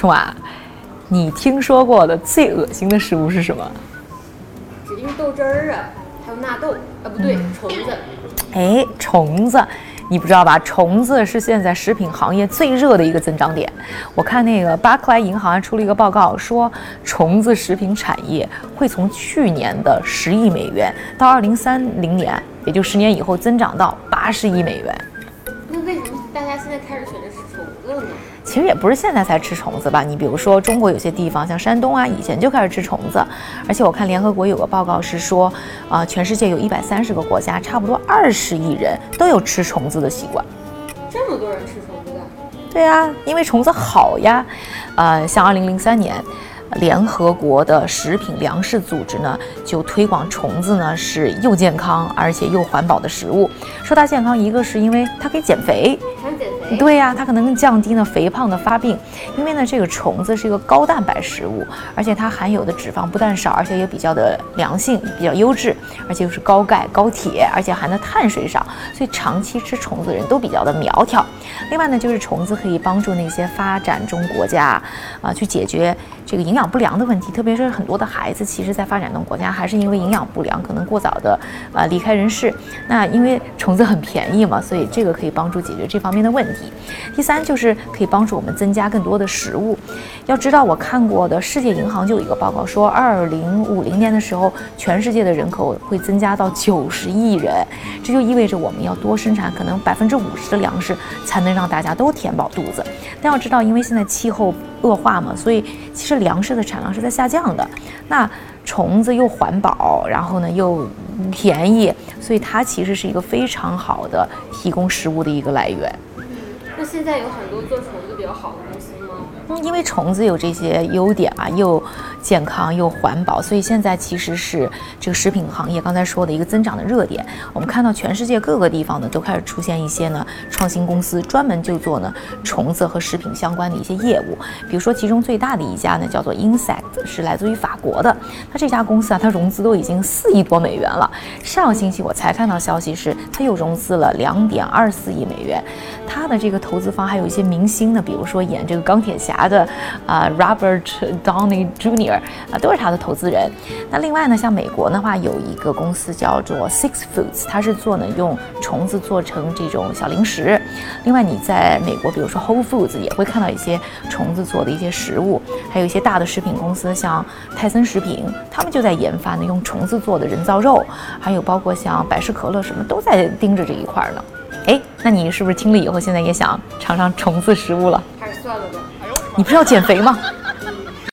冲啊，你听说过的最恶心的食物是什么？指定是豆汁儿啊，还有纳豆啊，不对，虫子。哎，虫子，你不知道吧？虫子是现在食品行业最热的一个增长点。我看那个巴克莱银行还出了一个报告，说虫子食品产业会从去年的十亿美元到二零三零年，也就十年以后增长到八十亿美元。大家现在开始选择吃虫子了呢？其实也不是现在才吃虫子吧？你比如说中国有些地方，像山东啊，以前就开始吃虫子。而且我看联合国有个报告是说，啊、全世界有一百三十个国家，差不多二十亿人都有吃虫子的习惯。这么多人吃虫子的，对呀、因为虫子好呀。呃，像二零零三年，联合国的食品粮食组织呢，就推广虫子呢是又健康而且又环保的食物。说它健康，一个是因为它可以减肥，对呀、它可能降低呢肥胖的发病，因为呢这个虫子是一个高蛋白食物，而且它含有的脂肪不但少，而且也比较的良性，比较优质，而且又是高钙、高铁，而且含的碳水少，所以长期吃虫子的人都比较的苗条。另外呢，就是虫子可以帮助那些发展中国家啊、去解决这个营养不良的问题，特别是很多的孩子，其实在发展中国家还是因为营养不良，可能过早的啊离开人世。那因为虫子很便宜嘛，所以这个可以帮助解决这方面的问题。第三就是可以帮助我们增加更多的食物。要知道，我看过的世界银行就有一个报告说，二零五零年的时候，全世界的人口会增加到九十亿人，这就意味着我们要多生产可能百分之五十的粮食，才能让大家都填饱肚子。但要知道，因为现在气候恶化嘛，所以其实粮食的产量是在下降的。那虫子又环保，然后呢又便宜，所以它其实是一个非常好的提供食物的一个来源。现在有很多做虫子比较好的公司吗？嗯，因为虫子有这些优点啊，又健康又环保，所以现在其实是这个食品行业刚才说的一个增长的热点。我们看到全世界各个地方呢，都开始出现一些呢创新公司，专门就做呢虫子和食品相关的一些业务。比如说，其中最大的一家呢叫做 Insect，是来自于法国的。那这家公司啊，它融资都已经四亿多美元了。上个星期我才看到消息是，它又融资了两点二四亿美元。它的这个投资方还有一些明星呢，比如说演这个钢铁侠的啊、Robert Downey Jr. 啊，都是他的投资人。那另外呢，像美国的话，有一个公司叫做 Six Foods，它是做呢用虫子做成这种小零食。另外你在美国，比如说 Whole Foods 也会看到一些虫子做的一些食物，还有一些大的食品公司，像泰森食品，他们就在研发呢用虫子做的人造肉，还有包括像百事可乐什么都在盯着这一块呢。哎，那你是不是听了以后，现在也想尝尝虫子食物了？还是算了吧。你不是要减肥吗？